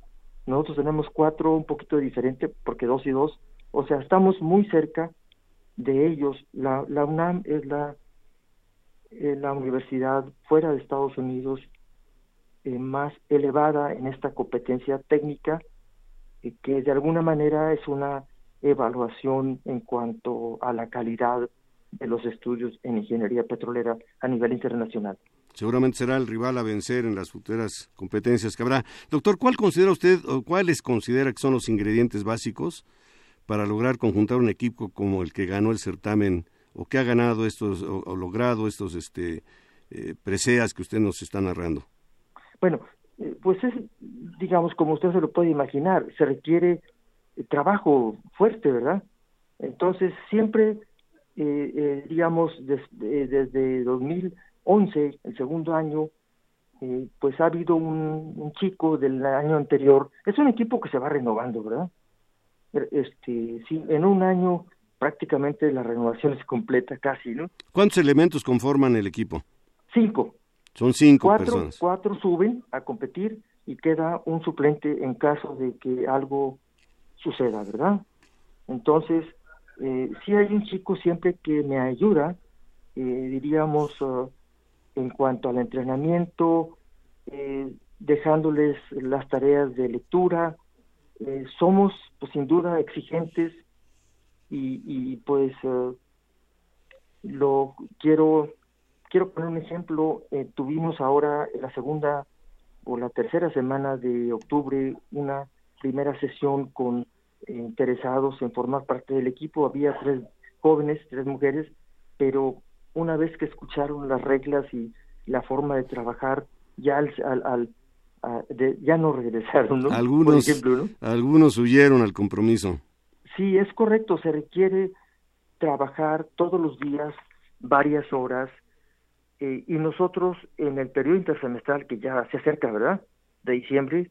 Nosotros tenemos cuatro, un poquito diferente, porque dos y dos. O sea, estamos muy cerca de ellos. La, UNAM es la la universidad fuera de Estados Unidos eh, más elevada en esta competencia técnica, y que de alguna manera es una evaluación en cuanto a la calidad de los estudios en ingeniería petrolera a nivel internacional. Seguramente será el rival a vencer en las futuras competencias que habrá. Doctor, ¿cuál considera usted o cuáles considera que son los ingredientes básicos para lograr conjuntar un equipo como el que ganó el certamen o que ha ganado estos o, logrado estos este eh, preseas que usted nos está narrando? Bueno, eh, pues es, digamos, como usted se lo puede imaginar, se requiere eh, trabajo fuerte, ¿verdad? Entonces, siempre, digamos, desde 2011, el segundo año, pues ha habido un, un, chico del año anterior. Es un equipo que se va renovando, ¿verdad? Este, sí, en un año prácticamente la renovación es completa casi, ¿no? ¿Cuántos elementos conforman el equipo? Cinco. Son cinco cuatro, personas. Cuatro suben a competir y queda un suplente en caso de que algo suceda, ¿verdad? Entonces, eh, sí hay un chico siempre que me ayuda, eh, diríamos, uh, en cuanto al entrenamiento, eh, dejándoles las tareas de lectura. Eh, somos, pues, sin duda, exigentes y, y pues uh, lo quiero quiero poner un ejemplo. Eh, tuvimos ahora en la segunda o la tercera semana de octubre una primera sesión con eh, interesados en formar parte del equipo. Había tres jóvenes, tres mujeres, pero una vez que escucharon las reglas y la forma de trabajar, ya al, al, ya no *laughs* regresaron, ¿no? Algunos, algunos huyeron al compromiso. Sí, es correcto, se requiere trabajar todos los días varias horas eh, y nosotros en el periodo intersemestral que ya se acerca, ¿verdad? De diciembre,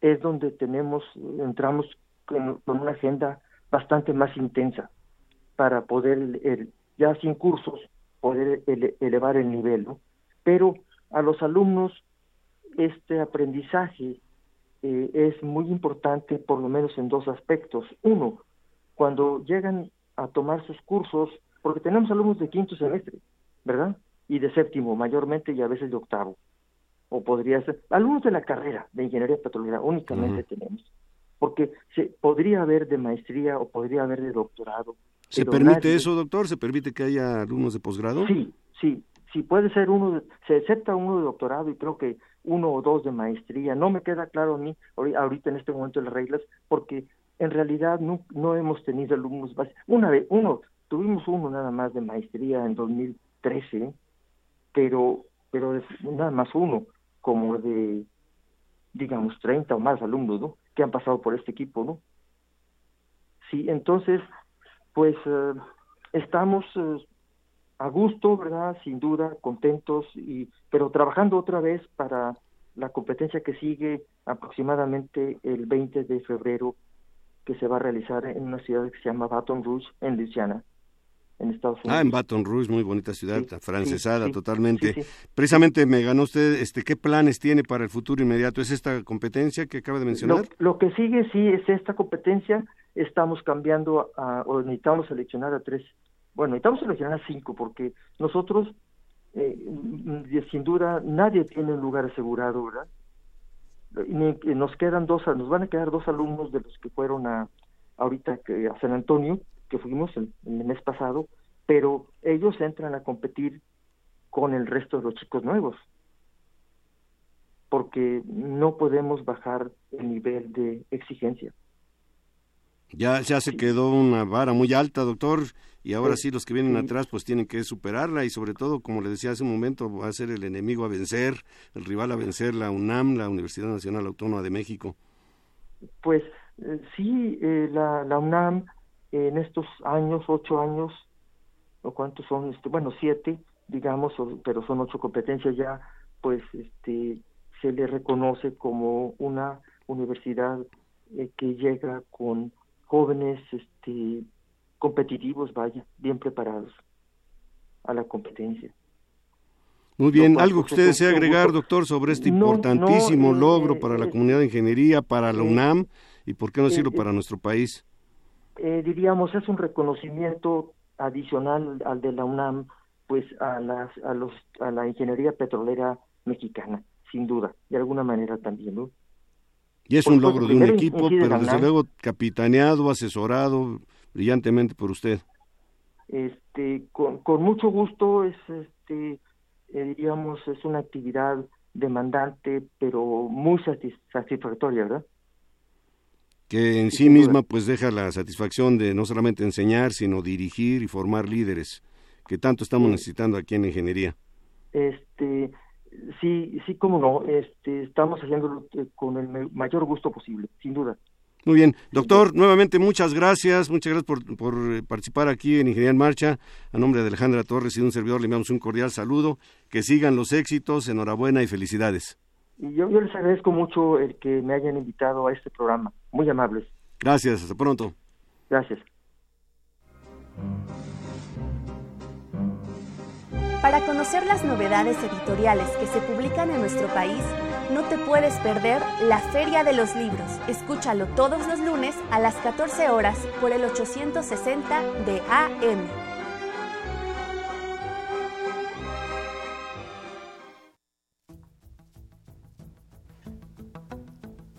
es donde tenemos, entramos con, una agenda bastante más intensa para poder, ya sin cursos, poder elevar el nivel, ¿no? Pero a los alumnos este aprendizaje eh, es muy importante por lo menos en dos aspectos. Uno, cuando llegan a tomar sus cursos, porque tenemos alumnos de quinto semestre, ¿verdad? y de séptimo mayormente y a veces de octavo. O podría ser, alumnos de la carrera de ingeniería petrolera únicamente tenemos, porque se podría haber de maestría o podría haber de doctorado. ¿Se permite eso, doctor? ¿Se permite que haya alumnos de posgrado? Sí, sí, sí puede ser uno, se acepta uno de doctorado y creo que uno o dos de maestría. No me queda claro a mí ahorita en este momento las reglas, porque en realidad no, no hemos tenido alumnos básicos. Una vez, uno, tuvimos uno nada más de maestría en 2013, pero, pero nada más uno, como de, digamos, 30 o más alumnos, ¿no? Que han pasado por este equipo, ¿no? Sí, entonces, pues eh, estamos eh, a gusto, ¿verdad? Sin duda, contentos, y, pero trabajando otra vez para la competencia que sigue aproximadamente el 20 de febrero, que se va a realizar en una ciudad que se llama Baton Rouge, en Luisiana en Estados Unidos. Ah, en Baton Rouge, muy bonita ciudad, francesada totalmente. Precisamente me ganó usted, este, ¿qué planes tiene para el futuro inmediato? ¿Es esta competencia que acaba de mencionar? Lo, que sigue, sí, es esta competencia. Estamos cambiando, a, o necesitamos seleccionar a tres, bueno, necesitamos seleccionar a cinco, porque nosotros, eh, sin duda, nadie tiene un lugar asegurado, ¿verdad? nos quedan dos, nos van a quedar dos alumnos de los que fueron a ahorita que a San Antonio, que fuimos el, mes pasado, pero ellos entran a competir con el resto de los chicos nuevos, porque no podemos bajar el nivel de exigencia. Ya, ya se quedó una vara muy alta, doctor, y ahora sí, los que vienen atrás pues tienen que superarla y sobre todo, como le decía hace un momento, va a ser el enemigo a vencer, el rival a vencer, la UNAM, la Universidad Nacional Autónoma de México. Pues eh, sí, eh, la, la UNAM en estos años, ocho años, o cuántos son, este, bueno, siete, digamos, pero son ocho competencias ya, pues este, se le reconoce como una universidad eh, que llega con jóvenes este, competitivos, vaya, bien preparados a la competencia. Muy bien, algo que usted desea agregar, doctor, sobre este importantísimo eh, logro para la comunidad de ingeniería, para la UNAM y por qué no decirlo para nuestro país eh, diríamos, es un reconocimiento adicional al de la UNAM, pues a, las, a, los, a la ingeniería petrolera mexicana, sin duda, de alguna manera también, ¿no? Y es un logro de un equipo, pero desde luego capitaneado, asesorado brillantemente por usted. Este, con, con mucho gusto, es, este, eh, diríamos, es una actividad demandante, pero muy satisfactoria, ¿verdad? Que en sí misma pues deja la satisfacción de no solamente enseñar, sino dirigir y formar líderes, que tanto estamos necesitando aquí en ingeniería. Este, sí, sí, cómo no, este, estamos haciéndolo con el mayor gusto posible, sin duda. Muy bien, doctor, nuevamente muchas gracias, muchas gracias por, por, eh, participar aquí en Ingeniería en Marcha. A nombre de Alejandra Torres y de un servidor le enviamos un cordial saludo, que sigan los éxitos, enhorabuena y felicidades. Y yo, yo les agradezco mucho el que me hayan invitado a este programa. Muy amables. Gracias, hasta pronto. Gracias. Para conocer las novedades editoriales que se publican en nuestro país, no te puedes perder la Feria de los Libros. Escúchalo todos los lunes a las 14 horas por el 860 de AM.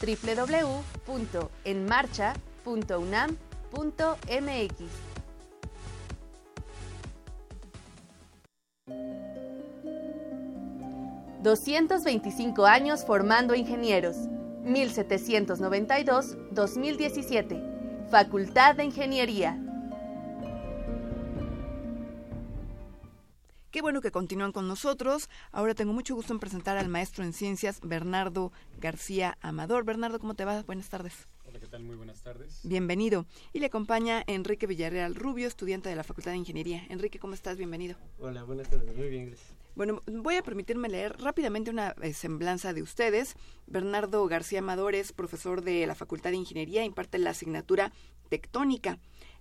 www.enmarcha.unam.mx. ...225 años formando ingenieros... ...1792-2017... ...Facultad de Ingeniería... Qué bueno que continúan con nosotros. Ahora tengo mucho gusto en presentar al maestro en ciencias, Bernardo García Amador. Bernardo, ¿cómo te va? Buenas tardes. Hola, ¿qué tal? Muy buenas tardes. Bienvenido. Y le acompaña Enrique Villarreal Rubio, estudiante de la Facultad de Ingeniería. Enrique, ¿cómo estás? Bienvenido. Hola, buenas tardes. Muy bien, gracias. Bueno, voy a permitirme leer rápidamente una eh, semblanza de ustedes. Bernardo García Amador es profesor de la Facultad de Ingeniería, imparte la asignatura Tectónica.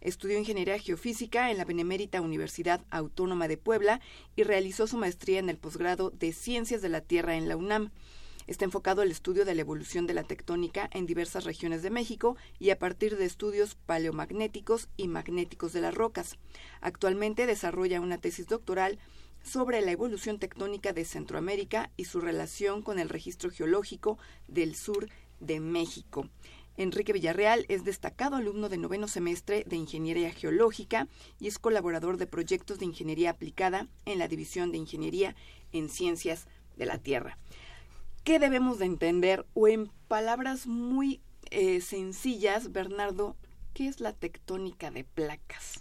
Estudió ingeniería geofísica en la Benemérita Universidad Autónoma de Puebla y realizó su maestría en el posgrado de Ciencias de la Tierra en la UNAM. Está enfocado al estudio de la evolución de la tectónica en diversas regiones de México y a partir de estudios paleomagnéticos y magnéticos de las rocas. Actualmente desarrolla una tesis doctoral sobre la evolución tectónica de Centroamérica y su relación con el registro geológico del sur de México. Enrique Villarreal es destacado alumno de noveno semestre de Ingeniería Geológica y es colaborador de proyectos de ingeniería aplicada en la División de Ingeniería en Ciencias de la Tierra. ¿Qué debemos de entender? O en palabras muy eh, sencillas, Bernardo, ¿qué es la tectónica de placas?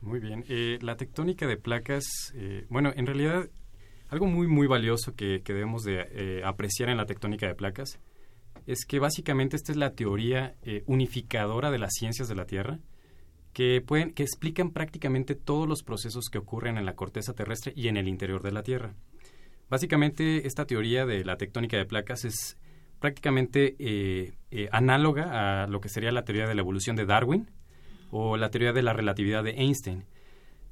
Muy bien, eh, la tectónica de placas, eh, bueno, en realidad algo muy, muy valioso que, que debemos de apreciar en la tectónica de placas es que básicamente esta es la teoría eh, unificadora de las ciencias de la Tierra, que, pueden, que explican prácticamente todos los procesos que ocurren en la corteza terrestre y en el interior de la Tierra. Básicamente, esta teoría de la tectónica de placas es prácticamente eh, eh, análoga a lo que sería la teoría de la evolución de Darwin o la teoría de la relatividad de Einstein.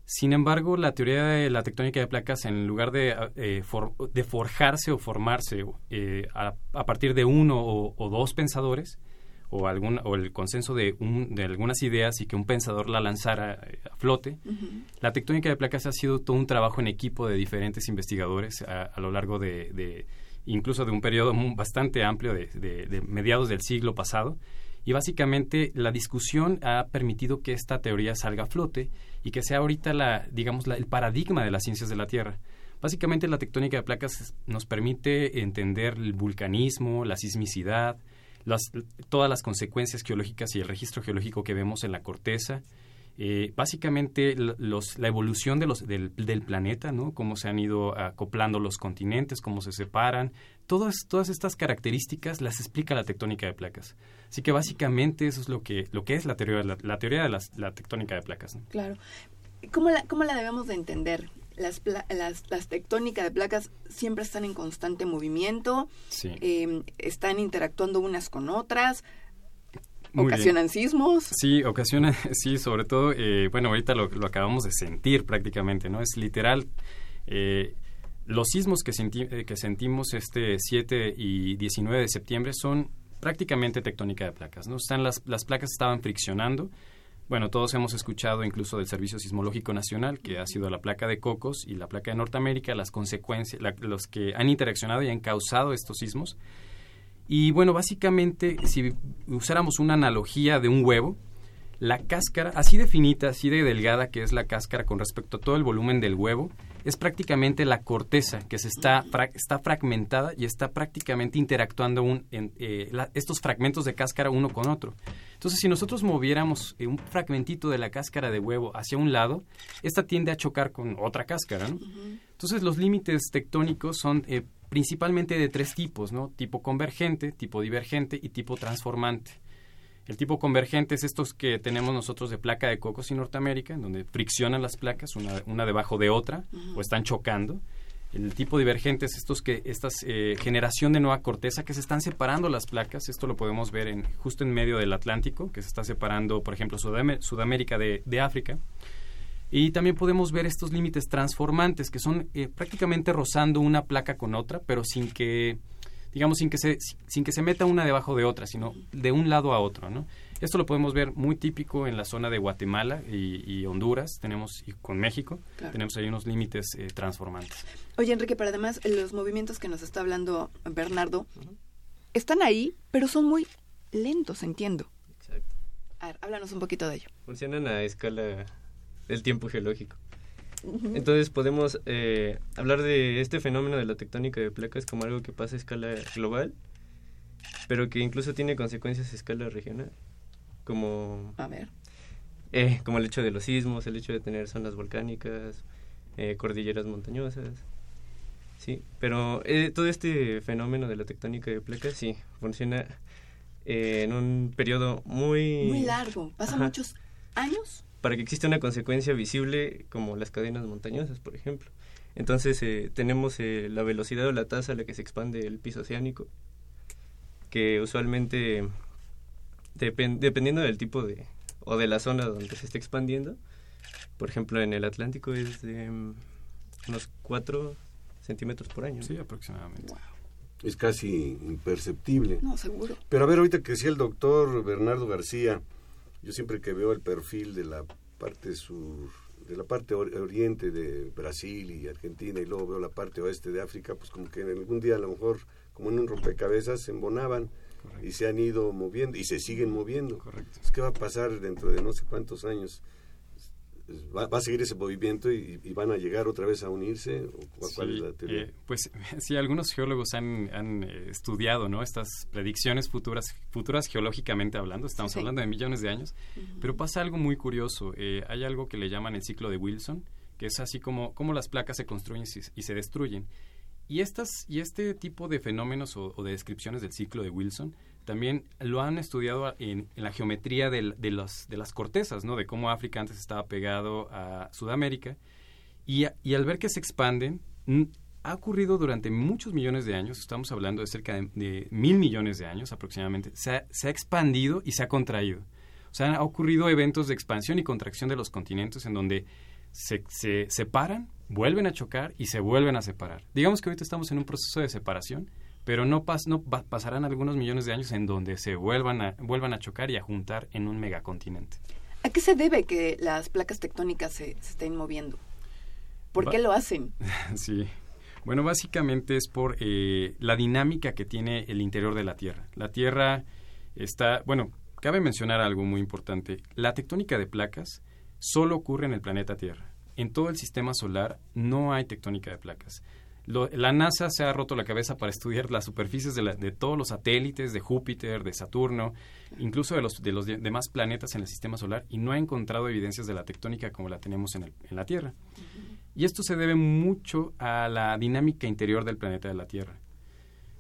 Sin embargo, la teoría de la tectónica de placas, en lugar de, eh, de forjarse o formarse eh, a, partir de uno o, dos pensadores, o, algún, o el consenso de, un, de algunas ideas y que un pensador la lanzara eh, a flote, la tectónica de placas ha sido todo un trabajo en equipo de diferentes investigadores a, lo largo de, incluso de un periodo bastante amplio de mediados del siglo pasado. Y básicamente la discusión ha permitido que esta teoría salga a flote y que sea ahorita la, digamos, el paradigma de las ciencias de la Tierra. Básicamente la tectónica de placas nos permite entender el vulcanismo, la sismicidad, todas las consecuencias geológicas y el registro geológico que vemos en la corteza, eh, básicamente la evolución de los, del, planeta, ¿no? Cómo se han ido acoplando los continentes, cómo se separan. Todas, todas estas características las explica la tectónica de placas. Así que básicamente eso es lo que, lo que es la teoría, la, teoría de la tectónica de placas. Claro. ¿Cómo la, ¿Cómo la debemos de entender? Las, las, las, tectónicas de placas siempre están en constante movimiento, eh, están interactuando unas con otras, ¿Ocasionan sismos? Sí, ocasionan, *laughs* sí, sobre todo, eh, bueno, ahorita lo, acabamos de sentir prácticamente, ¿no? Es literal. Eh, los sismos que, eh, sentimos este 7 y 19 de septiembre son prácticamente tectónica de placas, ¿no? Están las, las placas estaban friccionando. Bueno, todos hemos escuchado incluso del Servicio Sismológico Nacional, que ha sido la placa de Cocos y la placa de Norteamérica, las consecuencias, los que han interaccionado y han causado estos sismos. Y bueno, básicamente, si usáramos una analogía de un huevo, la cáscara, así de finita, así de delgada que es la cáscara con respecto a todo el volumen del huevo, es prácticamente la corteza que se está, está fragmentada y está prácticamente interactuando un, en, eh, estos fragmentos de cáscara uno con otro. Entonces, si nosotros moviéramos eh, un fragmentito de la cáscara de huevo hacia un lado, esta tiende a chocar con otra cáscara. ¿no? Entonces, los límites tectónicos son eh, principalmente de tres tipos, ¿no? Tipo convergente, tipo divergente y tipo transformante. El tipo convergente es estos que tenemos nosotros de placa de cocos en Norteamérica, en donde friccionan las placas una, una debajo de otra o están chocando. El tipo divergente es estos que esta eh, generación de nueva corteza que se están separando las placas. Esto lo podemos ver en, justo en medio del Atlántico, que se está separando, por ejemplo, Sudamérica de, de, África. Y también podemos ver estos límites transformantes que son eh, prácticamente rozando una placa con otra, pero sin que digamos, sin que se, sin que se meta una debajo de otra, sino de un lado a otro, ¿no? Esto lo podemos ver muy típico en la zona de Guatemala y, Honduras, tenemos y con México, tenemos ahí unos límites eh, transformantes. Oye, Enrique, pero además los movimientos que nos está hablando Bernardo están ahí, pero son muy lentos, entiendo. Exacto. A ver, háblanos un poquito de ello. Funcionan a escala del tiempo geológico. Entonces podemos eh, hablar de este fenómeno de la tectónica de placas como algo que pasa a escala global, pero que incluso tiene consecuencias a escala regional, como... A ver. Eh, como el hecho de los sismos, el hecho de tener zonas volcánicas, eh, cordilleras montañosas. Sí, pero todo este fenómeno de la tectónica de placas sí funciona en un periodo muy... Muy largo, pasa muchos años para que exista una consecuencia visible como las cadenas montañosas, por ejemplo. Entonces eh, tenemos eh, la velocidad o la tasa a la que se expande el piso oceánico, que usualmente, dependiendo del tipo de, o de la zona donde se esté expandiendo, por ejemplo en el Atlántico es de mm, unos 4 centímetros por año. Sí, aproximadamente. Es casi imperceptible. No, seguro. Pero a ver, ahorita que decía el doctor Bernardo García, yo siempre que veo el perfil de la parte sur, de la parte oriente de Brasil y Argentina y luego veo la parte oeste de África, pues como que en algún día a lo mejor, como en un rompecabezas, se embonaban y se han ido moviendo y se siguen moviendo. Correcto. ¿Qué va a pasar dentro de no sé cuántos años? Va, a seguir ese movimiento y, van a llegar otra vez a unirse? Eh, pues *laughs* sí, algunos geólogos han, eh, estudiado ¿no? estas predicciones futuras, futuras geológicamente hablando, estamos hablando de millones de años, pero pasa algo muy curioso. Eh, hay algo que le llaman el ciclo de Wilson, que es así como, como las placas se construyen y, se destruyen. Y, estas, y este tipo de fenómenos o de descripciones del ciclo de Wilson también lo han estudiado en, la geometría de, las cortezas, ¿no? De cómo África antes estaba pegado a Sudamérica. Y, al ver que se expanden, ha ocurrido durante muchos millones de años, estamos hablando de cerca de, mil millones de años aproximadamente, se ha, se ha, expandido y se ha contraído. O sea, han ocurrido eventos de expansión y contracción de los continentes en donde se, se separan, vuelven a chocar y se vuelven a separar. Digamos que ahorita estamos en un proceso de separación pero no, pas, no pasarán algunos millones de años en donde se vuelvan a, vuelvan a chocar y a juntar en un megacontinente. ¿A qué se debe que las placas tectónicas se, estén moviendo? ¿Por qué lo hacen? *laughs* sí. Bueno, básicamente es por eh, la dinámica que tiene el interior de la Tierra. La Tierra está, bueno, cabe mencionar algo muy importante. La tectónica de placas solo ocurre en el planeta Tierra. En todo el sistema solar no hay tectónica de placas la NASA se ha roto la cabeza para estudiar las superficies de, todos los satélites, de Júpiter, de Saturno, incluso de los, de los demás planetas en el sistema solar, y no ha encontrado evidencias de la tectónica como la tenemos en, la Tierra. Y esto se debe mucho a la dinámica interior del planeta de la Tierra.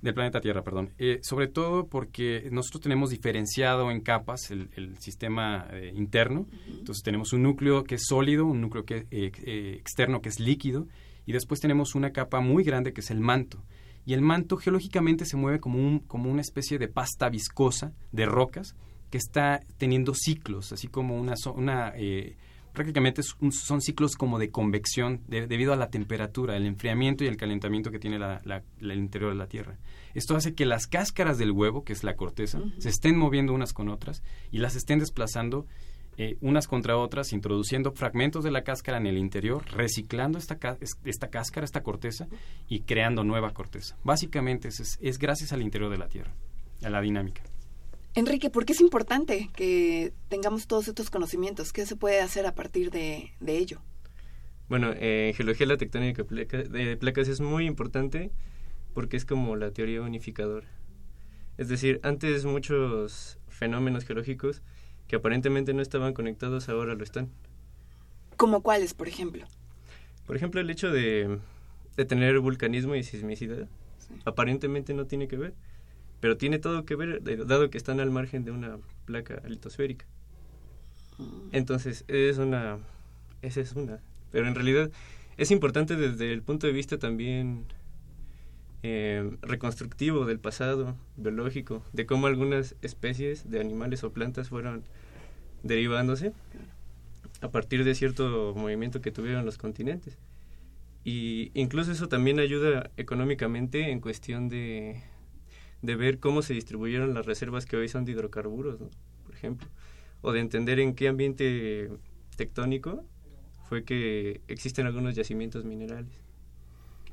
Del planeta Tierra, perdón. Eh, sobre todo porque nosotros tenemos diferenciado en capas el, sistema eh, interno. Entonces tenemos un núcleo que es sólido, un núcleo que, eh, externo que es líquido y después tenemos una capa muy grande que es el manto. Y el manto geológicamente se mueve como, un, como una especie de pasta viscosa de rocas que está teniendo ciclos, así como una... una eh, prácticamente son ciclos como de convección debido a la temperatura, el enfriamiento y el calentamiento que tiene el interior de la Tierra. Esto hace que las cáscaras del huevo, que es la corteza, se estén moviendo unas con otras y las estén desplazando eh, unas contra otras, introduciendo fragmentos de la cáscara en el interior, reciclando esta, esta cáscara, esta corteza, y creando nueva corteza. Básicamente es, es, gracias al interior de la Tierra. a la dinámica. Enrique, ¿por qué es importante que tengamos todos estos conocimientos? ¿Qué se puede hacer a partir de, ello? Bueno, eh, en geología la tectónica de placas es muy importante porque es como la teoría unificadora. Es decir, antes muchos fenómenos geológicos que aparentemente no estaban conectados ahora lo están. ¿Como cuáles, por ejemplo? Por ejemplo, el hecho de, tener vulcanismo y sismicidad aparentemente no tiene que ver, pero tiene todo que ver dado que están al margen de una placa litosférica. Mm. Entonces, es una esa es una, pero en realidad es importante desde el punto de vista también eh, reconstructivo del pasado biológico, de cómo algunas especies de animales o plantas fueron derivándose a partir de cierto movimiento que tuvieron los continentes. Y incluso eso también ayuda económicamente en cuestión de, de ver cómo se distribuyeron las reservas que hoy son de hidrocarburos, por ejemplo, o de entender en qué ambiente tectónico fue que existen algunos yacimientos minerales.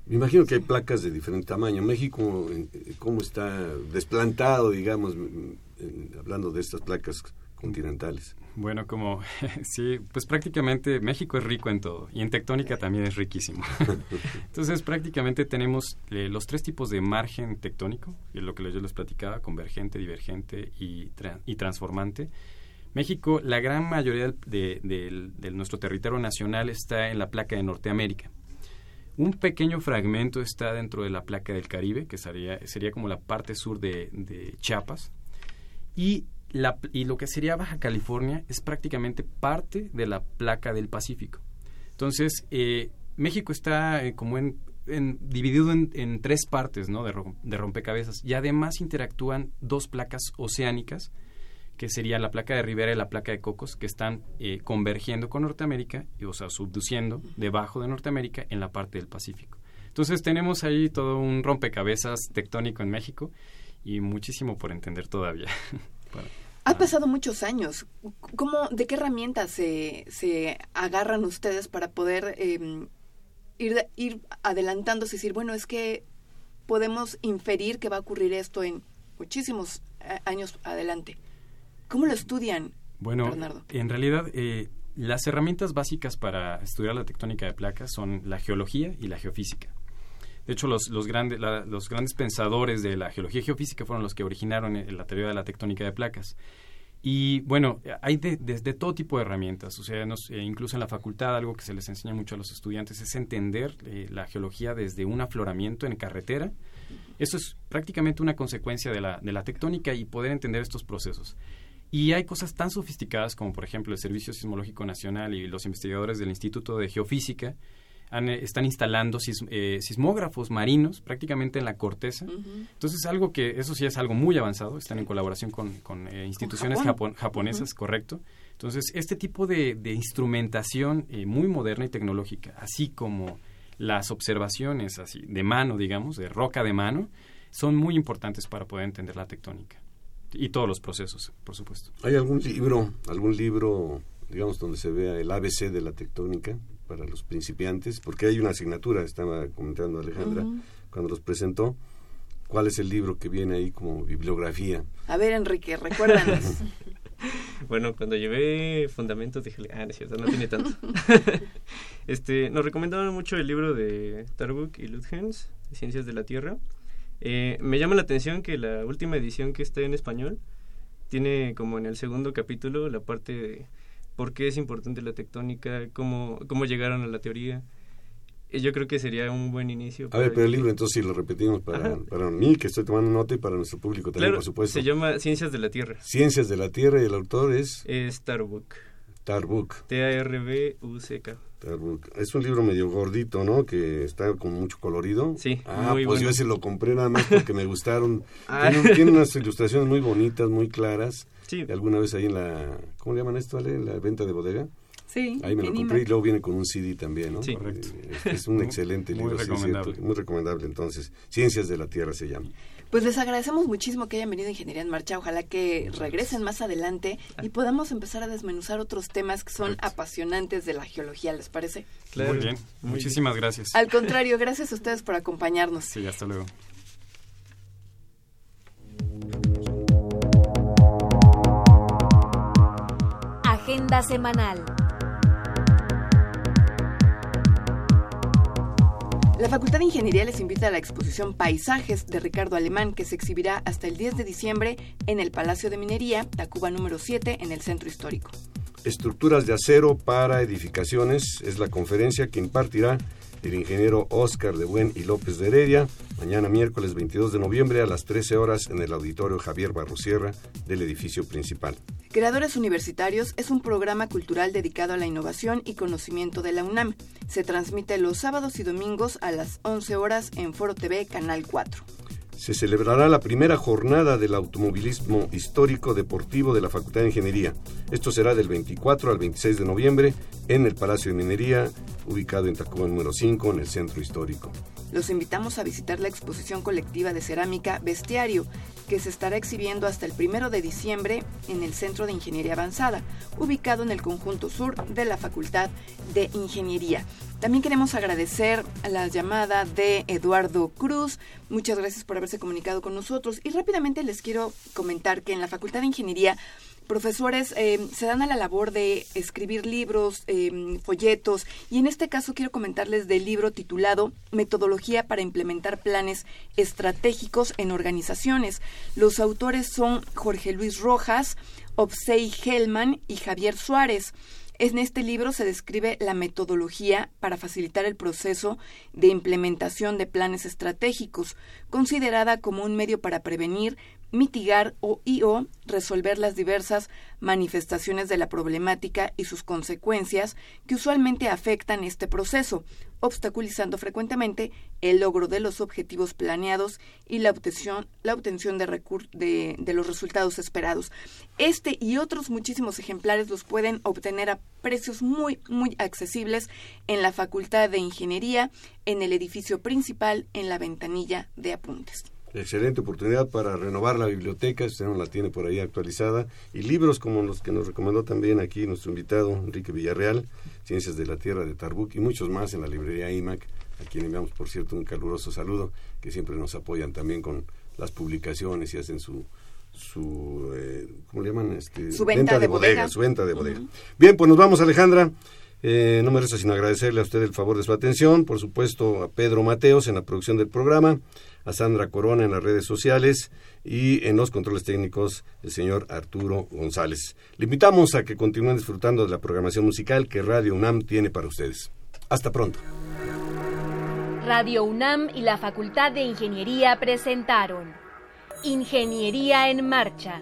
Me imagino que hay placas de diferente tamaño. México, eh, ¿cómo está desplantado, digamos, hablando de estas placas continentales? Bueno, como *laughs* sí, pues prácticamente México es rico en todo y en tectónica también es riquísimo. *laughs* Entonces prácticamente tenemos eh, los tres tipos de margen tectónico, es lo que yo les platicaba, convergente, divergente y, y transformante. México, la gran mayoría de nuestro territorio nacional está en la placa de Norteamérica. Un pequeño fragmento está dentro de la placa del Caribe, que sería, sería como la parte sur de, Chiapas. Y, lo que sería Baja California es prácticamente parte de la placa del Pacífico. Entonces, eh, México está eh, como en, dividido en, tres partes ¿no? de rompecabezas y además interactúan dos placas oceánicas que sería la placa de Rivera y la placa de Cocos, que están eh, convergiendo con Norteamérica, y, o sea, subduciendo debajo de Norteamérica en la parte del Pacífico. Entonces tenemos ahí todo un rompecabezas tectónico en México y muchísimo por entender todavía. *laughs* Ha pasado muchos años. ¿Cómo, ¿De qué herramientas se, se agarran ustedes para poder em, ir, ir adelantándose y decir, bueno, es que podemos inferir que va a ocurrir esto en muchísimos eh, años adelante? ¿Cómo lo estudian? Bueno, en realidad eh, las herramientas básicas para estudiar la tectónica de placas son la geología y la geofísica. De hecho, los, los, grandes, los grandes pensadores de la geología y geofísica fueron los que originaron eh, la teoría de la tectónica de placas. Y bueno, hay de, todo tipo de herramientas, o sea, eh, incluso en la facultad algo que se les enseña mucho a los estudiantes es entender la geología desde un afloramiento en carretera. Eso es prácticamente una consecuencia de la, de la tectónica y poder entender estos procesos. Y hay cosas tan sofisticadas como, por ejemplo, el Servicio Sismológico Nacional y los investigadores del Instituto de Geofísica eh, están instalando eh, sismógrafos marinos prácticamente en la corteza. Entonces, algo que, eso sí es algo muy avanzado, están en colaboración con, eh, instituciones japonesas, correcto. Entonces, este tipo de, de instrumentación muy moderna y tecnológica, así como las observaciones así de mano, digamos, de roca de mano, son muy importantes para poder entender la tectónica y todos los procesos, por supuesto. ¿Hay algún libro, algún libro, digamos, donde se vea el ABC de la tectónica para los principiantes? Porque hay una asignatura, estaba comentando Alejandra, cuando los presentó. ¿Cuál es el libro que viene ahí como bibliografía? A ver, Enrique, recuérdanos. *laughs* bueno, cuando llevé Fundamentos dije, ah, no es cierto, no tiene tanto. *laughs* este, nos recomendaron mucho el libro de Tarbuk y Luthens, Ciencias de la Tierra. Eh, me llama la atención que la última edición que está en español tiene como en el segundo capítulo la parte de por qué es importante la tectónica, cómo, cómo llegaron a la teoría. Y yo creo que sería un buen inicio. A ver, pero el libro entonces si lo repetimos para, para mí, que estoy tomando nota, y para nuestro público también, por supuesto. Se llama Ciencias de la Tierra. Ciencias de la Tierra y el autor es... Tarbuk. Tarbuk. T-A-R-B-U-C-K. Es un libro medio gordito, ¿no? Que está con mucho colorido. Sí. Ah, pues yo ese lo compré nada más porque me gustaron. *laughs* Ah. Tiene, unas ilustraciones muy bonitas, muy claras. Sí. Alguna vez ahí en la, ¿cómo le llaman esto, Ale? En la venta de bodega. Sí. Ahí me lo compré y luego viene con un CD también, ¿no? Sí, correcto. Es, un excelente *laughs* libro, muy recomendable. muy recomendable. Entonces, Ciencias de la Tierra se llama. Pues les agradecemos muchísimo que hayan venido a Ingeniería en Marcha. Ojalá que regresen más adelante y podamos empezar a desmenuzar otros temas que son apasionantes de la geología, ¿les parece? Claro. Muy bien, muchísimas gracias. Al contrario, gracias a ustedes por acompañarnos. Sí, hasta luego. Agenda semanal. La Facultad de Ingeniería les invita a la exposición Paisajes de Ricardo Alemán, que se exhibirá hasta el 10 de diciembre en el Palacio de Minería, Tacuba número 7, en el Centro Histórico. Estructuras de acero para edificaciones es la conferencia que impartirá el ingeniero Oscar de Buen y López de Heredia, mañana miércoles 22 de noviembre a las 13 horas en el auditorio Javier Barrosierra del edificio principal. Creadores Universitarios es un programa cultural dedicado a la innovación y conocimiento de la UNAM. Se transmite los sábados y domingos a las 11 horas en Foro TV Canal 4 se celebrará la primera jornada del automovilismo histórico deportivo de la Facultad de Ingeniería. Esto será del 24 al 26 de noviembre en el Palacio de Minería, ubicado en Tacuba número 5, en el centro histórico. Los invitamos a visitar la exposición colectiva de cerámica Bestiario, que se estará exhibiendo hasta el primero de diciembre en el Centro de Ingeniería Avanzada, ubicado en el conjunto sur de la Facultad de Ingeniería. También queremos agradecer la llamada de Eduardo Cruz. Muchas gracias por haberse comunicado con nosotros. Y rápidamente les quiero comentar que en la Facultad de Ingeniería profesores eh, se dan a la labor de escribir libros, eh, folletos, y en este caso quiero comentarles del libro titulado Metodología para implementar planes estratégicos en organizaciones. Los autores son Jorge Luis Rojas, Obsei Hellman y Javier Suárez. En este libro se describe la metodología para facilitar el proceso de implementación de planes estratégicos, considerada como un medio para prevenir, mitigar o resolver las diversas manifestaciones de la problemática y sus consecuencias que usualmente afectan este proceso, obstaculizando frecuentemente el logro de los objetivos planeados y la obtención, la obtención de, de, de los resultados esperados. Este y otros muchísimos ejemplares los pueden obtener a precios muy, muy accesibles en la Facultad de Ingeniería, en el edificio principal, en la ventanilla de apuntes. Excelente oportunidad para renovar la biblioteca, usted no la tiene por ahí actualizada, y libros como los que nos recomendó también aquí nuestro invitado Enrique Villarreal, Ciencias de la Tierra de Tarbuc y muchos más en la librería IMAC, a quien enviamos por cierto un caluroso saludo, que siempre nos apoyan también con las publicaciones y hacen su, su eh, ¿cómo le llaman? Este, su venta, de, bodega. Su venta de bodega. Bien, pues nos vamos Alejandra. Eh, no me resta sino agradecerle a usted el favor de su atención, por supuesto a Pedro Mateos en la producción del programa, a Sandra Corona en las redes sociales y en los controles técnicos el señor Arturo González. Le invitamos a que continúen disfrutando de la programación musical que Radio UNAM tiene para ustedes. Hasta pronto. Radio UNAM y la Facultad de Ingeniería presentaron Ingeniería en Marcha.